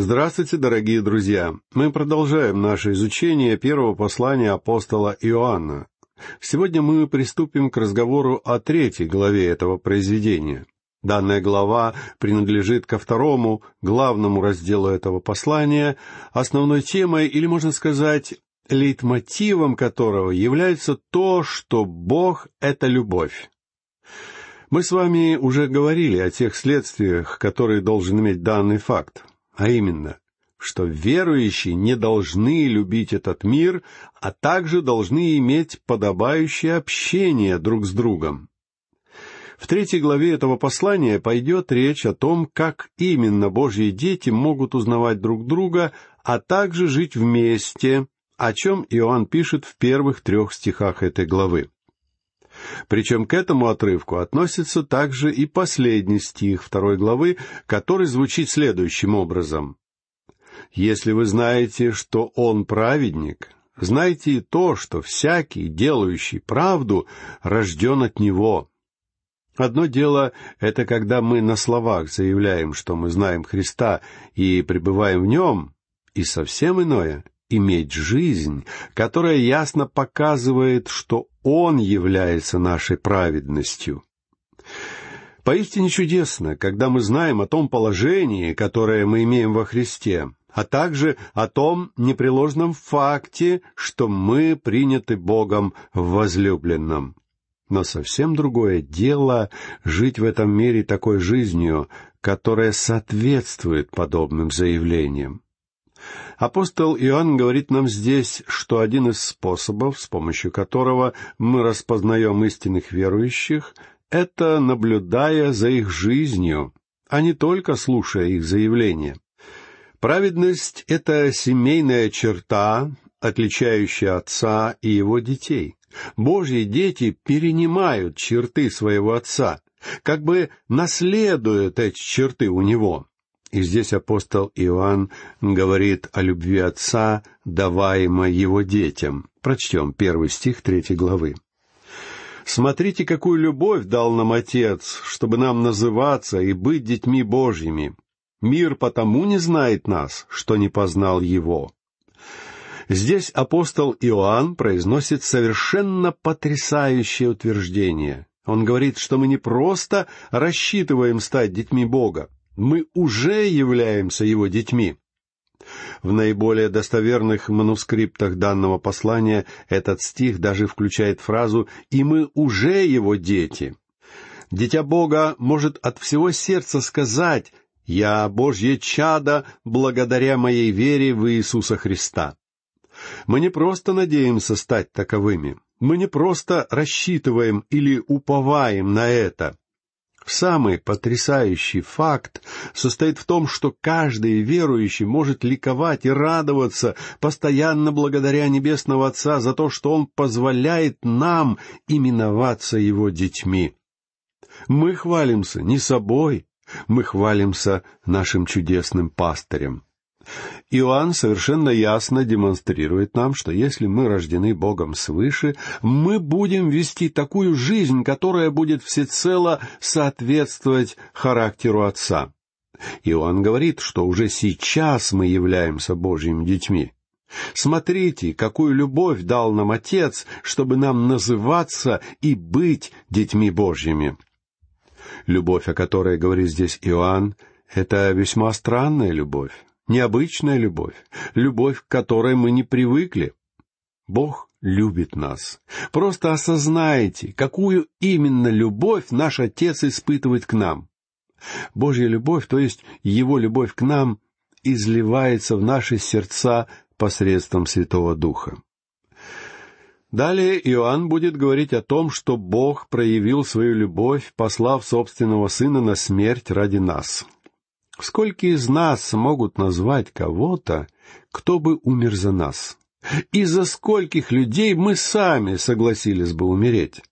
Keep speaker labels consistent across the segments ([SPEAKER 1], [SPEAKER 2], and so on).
[SPEAKER 1] Здравствуйте, дорогие друзья! Мы продолжаем наше изучение первого послания апостола Иоанна. Сегодня мы приступим к разговору о третьей главе этого произведения. Данная глава принадлежит ко второму, главному разделу этого послания, основной темой, или, можно сказать, лейтмотивом которого является то, что Бог — это любовь. Мы с вами уже говорили о тех следствиях, которые должен иметь данный факт, а именно, что верующие не должны любить этот мир, а также должны иметь подобающее общение друг с другом. В третьей главе этого послания пойдет речь о том, как именно Божьи дети могут узнавать друг друга, а также жить вместе, о чем Иоанн пишет в первых трех стихах этой главы. Причем к этому отрывку относится также и последний стих второй главы, который звучит следующим образом. «Если вы знаете, что Он праведник, знайте и то, что всякий, делающий правду, рожден от Него». Одно дело — это когда мы на словах заявляем, что мы знаем Христа и пребываем в Нем, и совсем иное иметь жизнь, которая ясно показывает, что Он является нашей праведностью. Поистине чудесно, когда мы знаем о том положении, которое мы имеем во Христе, а также о том непреложном факте, что мы приняты Богом в возлюбленном. Но совсем другое дело жить в этом мире такой жизнью, которая соответствует подобным заявлениям. Апостол Иоанн говорит нам здесь, что один из способов, с помощью которого мы распознаем истинных верующих, это наблюдая за их жизнью, а не только слушая их заявления. Праведность — это семейная черта, отличающая отца и его детей. Божьи дети перенимают черты своего отца, как бы наследуют эти черты у него. И здесь апостол Иоанн говорит о любви Отца, даваемой его детям. Прочтем первый стих третьей главы. «Смотрите, какую любовь дал нам Отец, чтобы нам называться и быть детьми Божьими. Мир потому не знает нас, что не познал Его». Здесь апостол Иоанн произносит совершенно потрясающее утверждение. Он говорит, что мы не просто рассчитываем стать детьми Бога, мы уже являемся его детьми. В наиболее достоверных манускриптах данного послания этот стих даже включает фразу «и мы уже его дети». Дитя Бога может от всего сердца сказать «Я Божье чадо благодаря моей вере в Иисуса Христа». Мы не просто надеемся стать таковыми, мы не просто рассчитываем или уповаем на это. Самый потрясающий факт состоит в том, что каждый верующий может ликовать и радоваться постоянно благодаря Небесного Отца за то, что Он позволяет нам именоваться Его детьми. Мы хвалимся не собой, мы хвалимся нашим чудесным пастырем. Иоанн совершенно ясно демонстрирует нам, что если мы рождены Богом свыше, мы будем вести такую жизнь, которая будет всецело соответствовать характеру Отца. Иоанн говорит, что уже сейчас мы являемся Божьими детьми. Смотрите, какую любовь дал нам Отец, чтобы нам называться и быть детьми Божьими. Любовь, о которой говорит здесь Иоанн, это весьма странная любовь необычная любовь, любовь, к которой мы не привыкли. Бог любит нас. Просто осознайте, какую именно любовь наш Отец испытывает к нам. Божья любовь, то есть Его любовь к нам, изливается в наши сердца посредством Святого Духа. Далее Иоанн будет говорить о том, что Бог проявил свою любовь, послав собственного Сына на смерть ради нас — Сколько из нас могут назвать кого-то, кто бы умер за нас? И за скольких людей мы сами согласились бы умереть?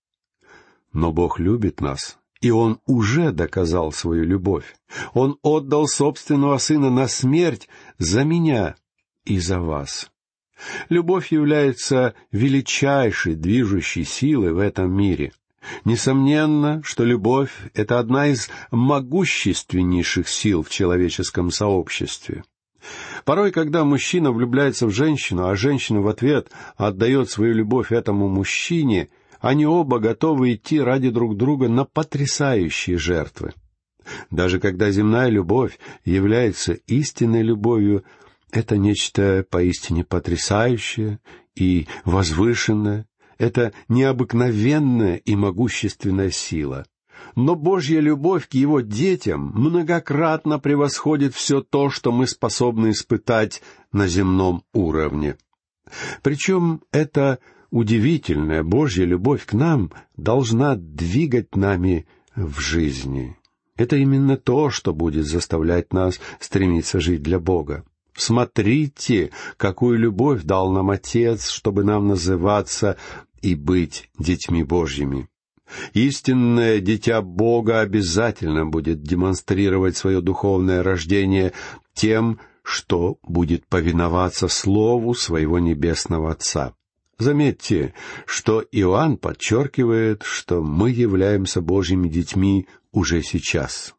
[SPEAKER 1] Но Бог любит нас, и Он уже доказал свою любовь. Он отдал собственного Сына на смерть за меня и за вас. Любовь является величайшей движущей силой в этом мире — Несомненно, что любовь — это одна из могущественнейших сил в человеческом сообществе. Порой, когда мужчина влюбляется в женщину, а женщина в ответ отдает свою любовь этому мужчине, они оба готовы идти ради друг друга на потрясающие жертвы. Даже когда земная любовь является истинной любовью, это нечто поистине потрясающее и возвышенное, это необыкновенная и могущественная сила. Но Божья любовь к Его детям многократно превосходит все то, что мы способны испытать на земном уровне. Причем эта удивительная Божья любовь к нам должна двигать нами в жизни. Это именно то, что будет заставлять нас стремиться жить для Бога. Смотрите, какую любовь дал нам Отец, чтобы нам называться и быть детьми Божьими. Истинное дитя Бога обязательно будет демонстрировать свое духовное рождение тем, что будет повиноваться Слову своего Небесного Отца. Заметьте, что Иоанн подчеркивает, что мы являемся Божьими детьми уже сейчас.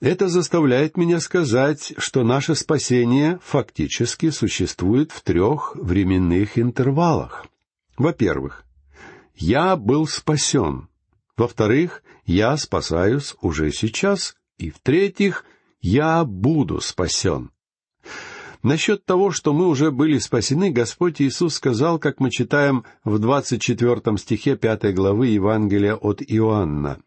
[SPEAKER 1] Это заставляет меня сказать, что наше спасение фактически существует в трех временных интервалах. Во-первых, я был спасен. Во-вторых, я спасаюсь уже сейчас. И в-третьих, я буду спасен. Насчет того, что мы уже были спасены, Господь Иисус сказал, как мы читаем в двадцать четвертом стихе пятой главы Евангелия от Иоанна.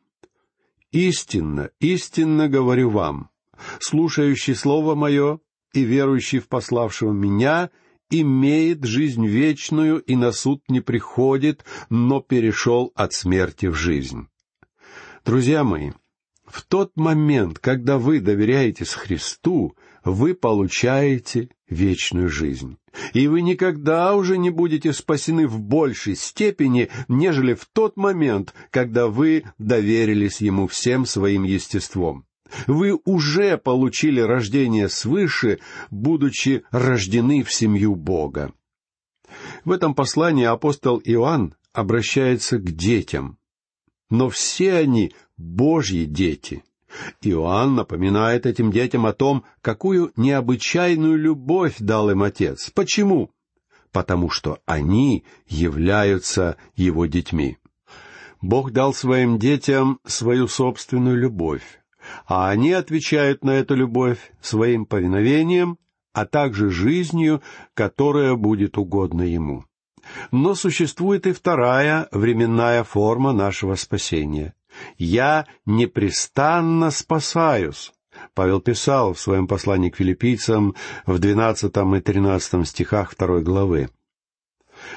[SPEAKER 1] «Истинно, истинно говорю вам, слушающий Слово Мое и верующий в пославшего Меня имеет жизнь вечную и на суд не приходит, но перешел от смерти в жизнь». Друзья мои, в тот момент, когда вы доверяетесь Христу, вы получаете вечную жизнь. И вы никогда уже не будете спасены в большей степени, нежели в тот момент, когда вы доверились Ему всем своим естеством. Вы уже получили рождение свыше, будучи рождены в семью Бога. В этом послании апостол Иоанн обращается к детям. Но все они Божьи дети — Иоанн напоминает этим детям о том, какую необычайную любовь дал им Отец. Почему? Потому что они являются Его детьми. Бог дал своим детям свою собственную любовь, а они отвечают на эту любовь своим повиновением, а также жизнью, которая будет угодна Ему. Но существует и вторая временная форма нашего спасения — «Я непрестанно спасаюсь». Павел писал в своем послании к филиппийцам в двенадцатом и тринадцатом стихах второй главы.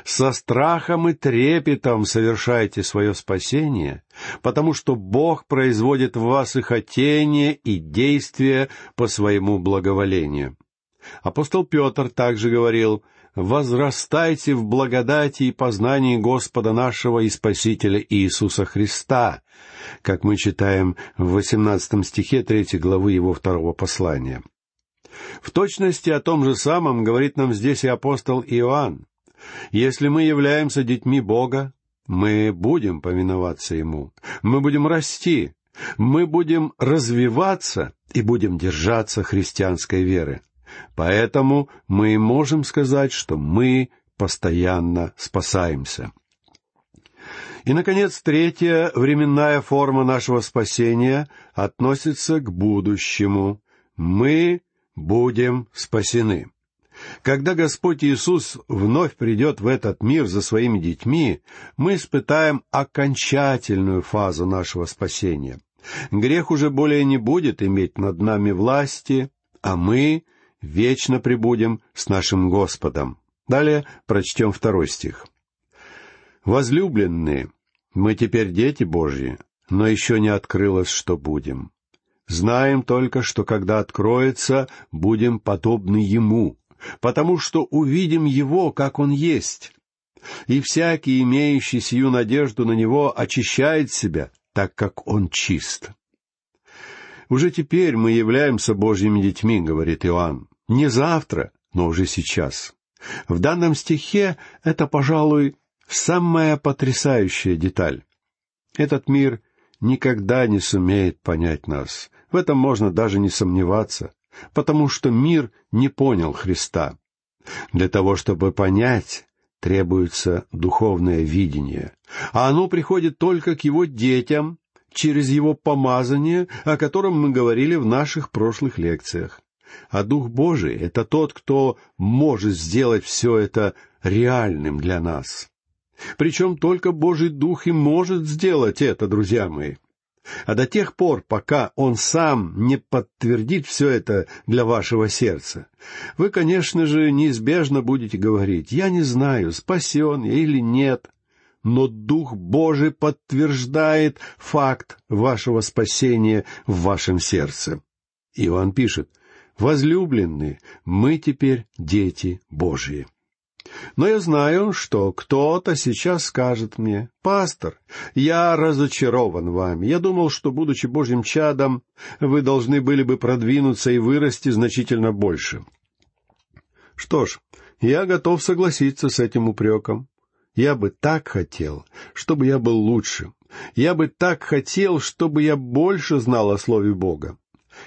[SPEAKER 1] «Со страхом и трепетом совершайте свое спасение, потому что Бог производит в вас и хотение, и действие по своему благоволению». Апостол Петр также говорил, возрастайте в благодати и познании Господа нашего и Спасителя Иисуса Христа, как мы читаем в восемнадцатом стихе третьей главы его второго послания. В точности о том же самом говорит нам здесь и апостол Иоанн. Если мы являемся детьми Бога, мы будем повиноваться Ему, мы будем расти, мы будем развиваться и будем держаться христианской веры. Поэтому мы можем сказать, что мы постоянно спасаемся. И, наконец, третья временная форма нашего спасения относится к будущему. Мы будем спасены. Когда Господь Иисус вновь придет в этот мир за своими детьми, мы испытаем окончательную фазу нашего спасения. Грех уже более не будет иметь над нами власти, а мы вечно пребудем с нашим Господом. Далее прочтем второй стих. «Возлюбленные, мы теперь дети Божьи, но еще не открылось, что будем. Знаем только, что когда откроется, будем подобны Ему, потому что увидим Его, как Он есть. И всякий, имеющий сию надежду на Него, очищает себя, так как Он чист. Уже теперь мы являемся Божьими детьми, говорит Иоанн. Не завтра, но уже сейчас. В данном стихе это, пожалуй, самая потрясающая деталь. Этот мир никогда не сумеет понять нас. В этом можно даже не сомневаться. потому что мир не понял Христа. Для того, чтобы понять, требуется духовное видение, а оно приходит только к его детям через его помазание, о котором мы говорили в наших прошлых лекциях. А Дух Божий — это тот, кто может сделать все это реальным для нас. Причем только Божий Дух и может сделать это, друзья мои. А до тех пор, пока Он сам не подтвердит все это для вашего сердца, вы, конечно же, неизбежно будете говорить, «Я не знаю, спасен я или нет», но Дух Божий подтверждает факт вашего спасения в вашем сердце. Иоанн пишет, «Возлюбленные, мы теперь дети Божьи». Но я знаю, что кто-то сейчас скажет мне, «Пастор, я разочарован вами. Я думал, что, будучи Божьим чадом, вы должны были бы продвинуться и вырасти значительно больше». Что ж, я готов согласиться с этим упреком. Я бы так хотел, чтобы я был лучше. Я бы так хотел, чтобы я больше знал о Слове Бога.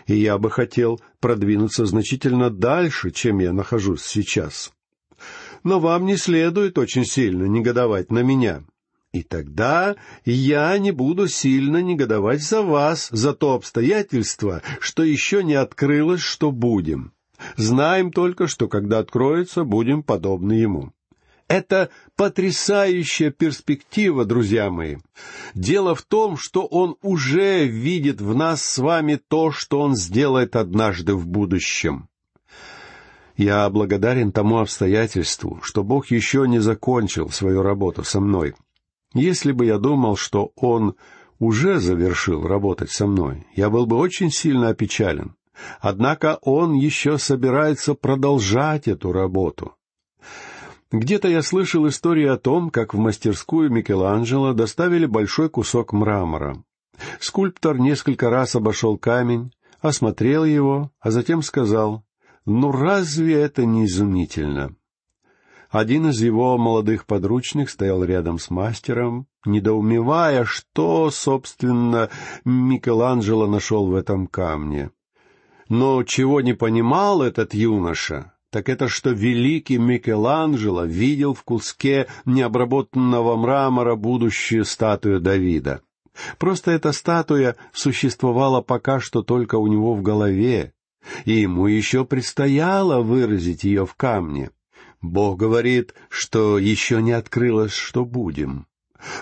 [SPEAKER 1] И я бы хотел продвинуться значительно дальше, чем я нахожусь сейчас но вам не следует очень сильно негодовать на меня. И тогда я не буду сильно негодовать за вас, за то обстоятельство, что еще не открылось, что будем. Знаем только, что когда откроется, будем подобны ему. Это потрясающая перспектива, друзья мои. Дело в том, что Он уже видит в нас с вами то, что Он сделает однажды в будущем. Я благодарен тому обстоятельству, что Бог еще не закончил свою работу со мной. Если бы я думал, что Он уже завершил работать со мной, я был бы очень сильно опечален. Однако Он еще собирается продолжать эту работу. Где-то я слышал историю о том, как в мастерскую Микеланджело доставили большой кусок мрамора. Скульптор несколько раз обошел камень, осмотрел его, а затем сказал, ну разве это не изумительно? Один из его молодых подручных стоял рядом с мастером, недоумевая, что, собственно, Микеланджело нашел в этом камне. Но чего не понимал этот юноша, так это что великий Микеланджело видел в куске необработанного мрамора будущую статую Давида. Просто эта статуя существовала пока что только у него в голове, и ему еще предстояло выразить ее в камне. Бог говорит, что еще не открылось, что будем.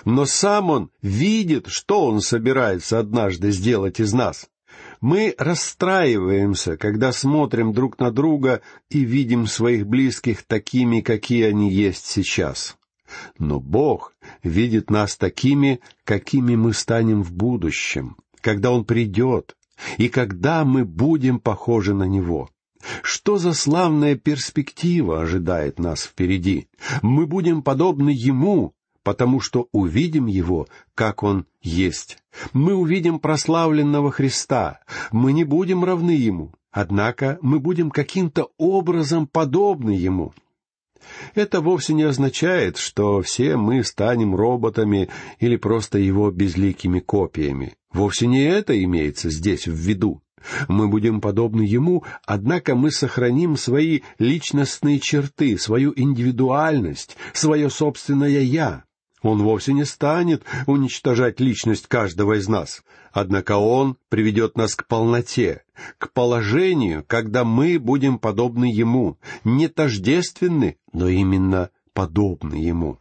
[SPEAKER 1] Но сам Он видит, что Он собирается однажды сделать из нас. Мы расстраиваемся, когда смотрим друг на друга и видим своих близких такими, какие они есть сейчас. Но Бог видит нас такими, какими мы станем в будущем, когда Он придет, и когда мы будем похожи на Него. Что за славная перспектива ожидает нас впереди? Мы будем подобны Ему, потому что увидим Его, как Он есть. Мы увидим прославленного Христа. Мы не будем равны Ему, однако мы будем каким-то образом подобны Ему. Это вовсе не означает, что все мы станем роботами или просто его безликими копиями. Вовсе не это имеется здесь в виду. Мы будем подобны ему, однако мы сохраним свои личностные черты, свою индивидуальность, свое собственное «я». Он вовсе не станет уничтожать личность каждого из нас. Однако Он приведет нас к полноте, к положению, когда мы будем подобны Ему, не тождественны, но именно подобны Ему.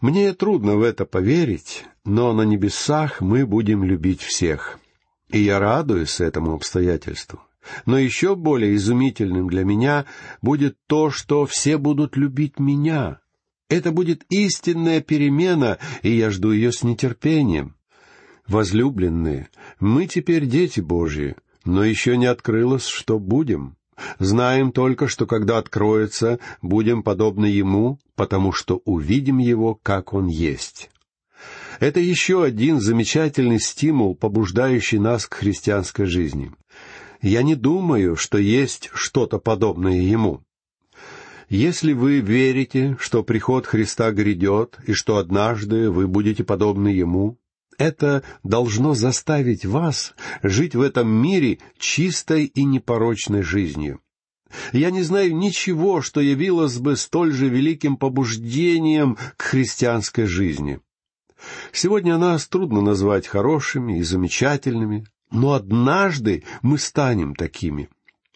[SPEAKER 1] Мне трудно в это поверить, но на небесах мы будем любить всех. И я радуюсь этому обстоятельству. Но еще более изумительным для меня будет то, что все будут любить меня. Это будет истинная перемена, и я жду ее с нетерпением. Возлюбленные, мы теперь дети Божьи, но еще не открылось, что будем. Знаем только, что когда откроется, будем подобны Ему, потому что увидим Его, как Он есть. Это еще один замечательный стимул, побуждающий нас к христианской жизни. Я не думаю, что есть что-то подобное ему. Если вы верите, что приход Христа грядет и что однажды вы будете подобны Ему, Это должно заставить вас жить в этом мире чистой и непорочной жизнью. Я не знаю ничего, что явилось бы столь же великим побуждением к христианской жизни. Сегодня нас трудно назвать хорошими и замечательными, но однажды мы станем такими.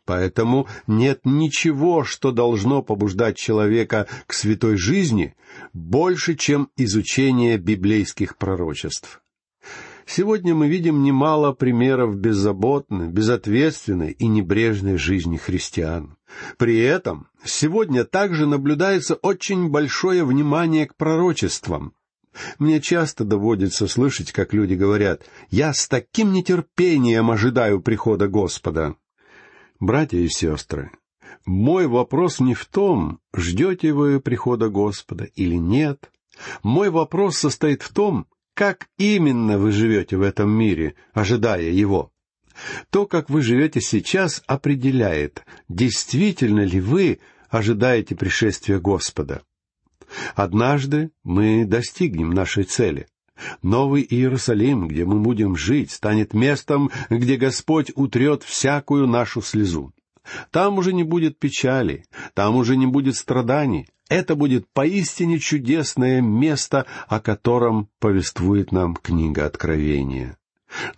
[SPEAKER 1] Поэтому нет ничего, что должно побуждать человека к святой жизни больше, чем изучение библейских пророчеств. Сегодня мы видим немало примеров беззаботной, безответственной и небрежной жизни христиан. При этом сегодня также наблюдается очень большое внимание к пророчествам. Мне часто доводится слышать, как люди говорят, «Я с таким нетерпением ожидаю прихода Господа». Братья и сестры, мой вопрос не в том, ждете вы прихода Господа или нет. Мой вопрос состоит в том, как именно вы живете в этом мире, ожидая Его. То, как вы живете сейчас, определяет, действительно ли вы ожидаете пришествия Господа. Однажды мы достигнем нашей цели. Новый Иерусалим, где мы будем жить, станет местом, где Господь утрет всякую нашу слезу. Там уже не будет печали, там уже не будет страданий. Это будет поистине чудесное место, о котором повествует нам книга Откровения.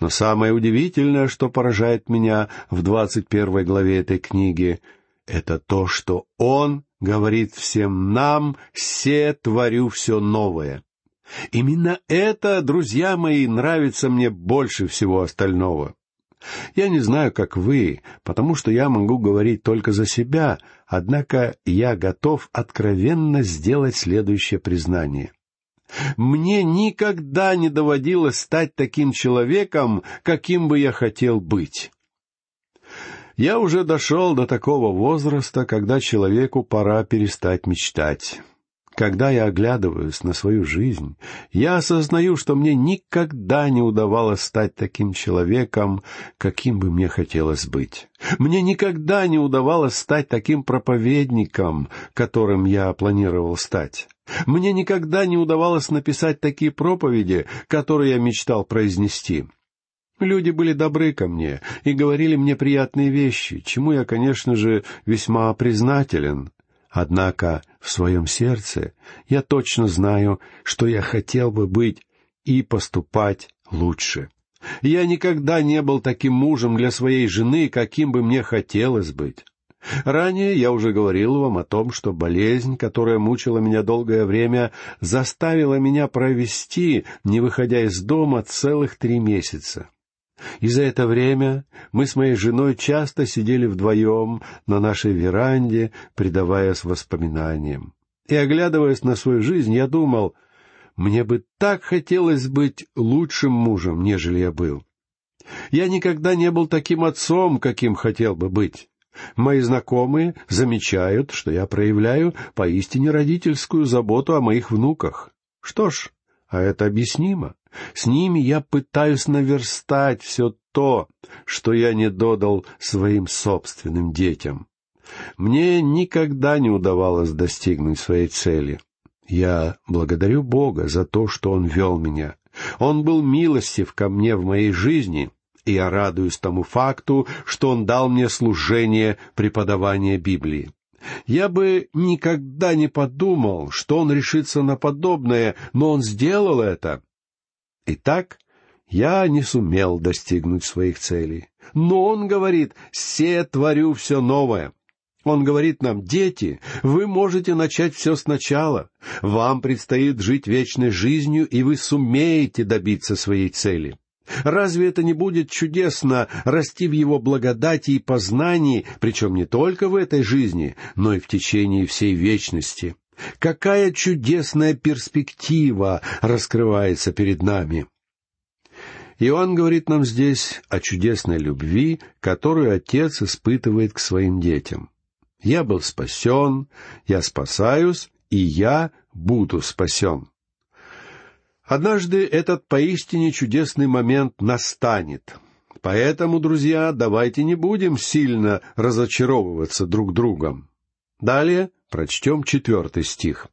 [SPEAKER 1] Но самое удивительное, что поражает меня в двадцать первой главе этой книги, это то, что Он говорит всем нам, «Се творю все новое». Именно это, друзья мои, нравится мне больше всего остального. Я не знаю, как вы, потому что я могу говорить только за себя, однако я готов откровенно сделать следующее признание. Мне никогда не доводилось стать таким человеком, каким бы я хотел быть. Я уже дошел до такого возраста, когда человеку пора перестать мечтать. Когда я оглядываюсь на свою жизнь, я осознаю, что мне никогда не удавалось стать таким человеком, каким бы мне хотелось быть. Мне никогда не удавалось стать таким проповедником, которым я планировал стать. Мне никогда не удавалось написать такие проповеди, которые я мечтал произнести. Люди были добры ко мне и говорили мне приятные вещи, чему я, конечно же, весьма признателен. Однако в своем сердце я точно знаю, что я хотел бы быть и поступать лучше. Я никогда не был таким мужем для своей жены, каким бы мне хотелось быть. Ранее я уже говорил вам о том, что болезнь, которая мучила меня долгое время, заставила меня провести, не выходя из дома, целых три месяца. И за это время мы с моей женой часто сидели вдвоем на нашей веранде, предаваясь воспоминаниям. И, оглядываясь на свою жизнь, я думал, мне бы так хотелось быть лучшим мужем, нежели я был. Я никогда не был таким отцом, каким хотел бы быть. Мои знакомые замечают, что я проявляю поистине родительскую заботу о моих внуках. Что ж, а это объяснимо. С ними я пытаюсь наверстать все то, что я не додал своим собственным детям. Мне никогда не удавалось достигнуть своей цели. Я благодарю Бога за то, что Он вел меня. Он был милостив ко мне в моей жизни, и я радуюсь тому факту, что Он дал мне служение преподавания Библии. Я бы никогда не подумал, что он решится на подобное, но он сделал это. Итак, я не сумел достигнуть своих целей. Но он говорит, «Се творю все новое». Он говорит нам, «Дети, вы можете начать все сначала. Вам предстоит жить вечной жизнью, и вы сумеете добиться своей цели». Разве это не будет чудесно расти в его благодати и познании, причем не только в этой жизни, но и в течение всей вечности? Какая чудесная перспектива раскрывается перед нами! Иоанн говорит нам здесь о чудесной любви, которую Отец испытывает к своим детям. «Я был спасен, я спасаюсь, и я буду спасен». Однажды этот поистине чудесный момент настанет. Поэтому, друзья, давайте не будем сильно разочаровываться друг другом. Далее прочтем четвертый стих.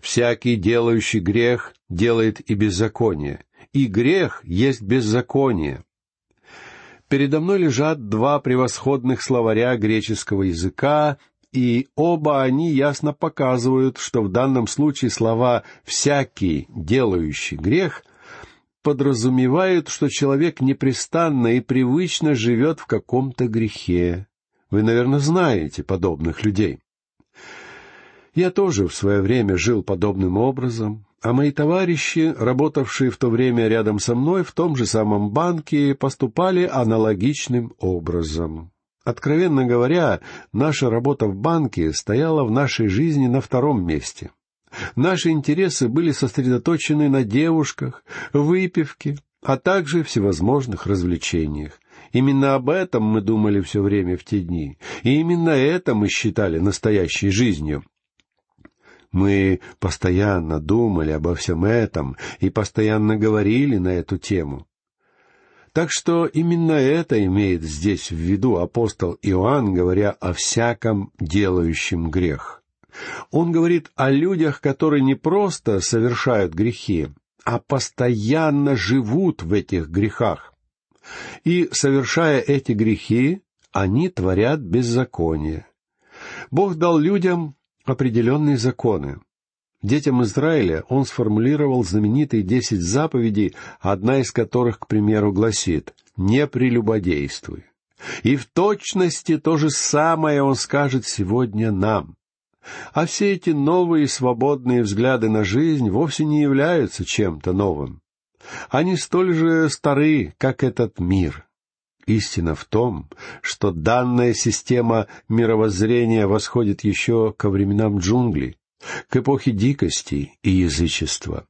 [SPEAKER 1] «Всякий, делающий грех, делает и беззаконие, и грех есть беззаконие. Передо мной лежат два превосходных словаря греческого языка, и оба они ясно показывают, что в данном случае слова «всякий, делающий грех» подразумевают, что человек непрестанно и привычно живет в каком-то грехе. Вы, наверное, знаете подобных людей. Я тоже в свое время жил подобным образом, а мои товарищи, работавшие в то время рядом со мной в том же самом банке, поступали аналогичным образом. Откровенно говоря, наша работа в банке стояла в нашей жизни на втором месте. Наши интересы были сосредоточены на девушках, выпивке, а также всевозможных развлечениях. Именно об этом мы думали все время в те дни, и именно это мы считали настоящей жизнью. Мы постоянно думали обо всем этом и постоянно говорили на эту тему. Так что именно это имеет здесь в виду апостол Иоанн, говоря о всяком делающем грех. Он говорит о людях, которые не просто совершают грехи, а постоянно живут в этих грехах. И, совершая эти грехи, они творят беззаконие. Бог дал людям определенные законы. Детям Израиля он сформулировал знаменитые десять заповедей, одна из которых, к примеру, гласит «Не прелюбодействуй». И в точности то же самое он скажет сегодня нам. А все эти новые свободные взгляды на жизнь вовсе не являются чем-то новым. Они столь же стары, как этот мир. Истина в том, что данная система мировоззрения восходит еще ко временам джунглей, к эпохе дикости и язычества.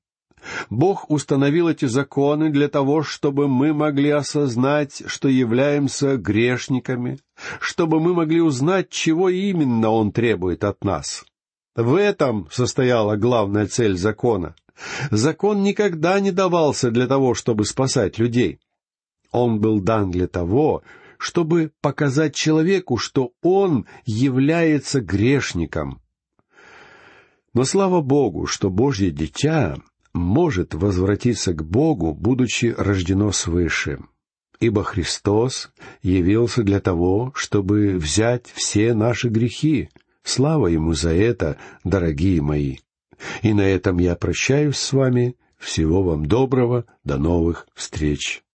[SPEAKER 1] Бог установил эти законы для того, чтобы мы могли осознать, что являемся грешниками, чтобы мы могли узнать, чего именно Он требует от нас. В этом состояла главная цель закона. Закон никогда не давался для того, чтобы спасать людей. Он был дан для того, чтобы показать человеку, что он является грешником, но слава Богу, что Божье дитя может возвратиться к Богу, будучи рождено свыше. Ибо Христос явился для того, чтобы взять все наши грехи. Слава Ему за это, дорогие мои. И на этом я прощаюсь с вами. Всего вам доброго. До новых встреч.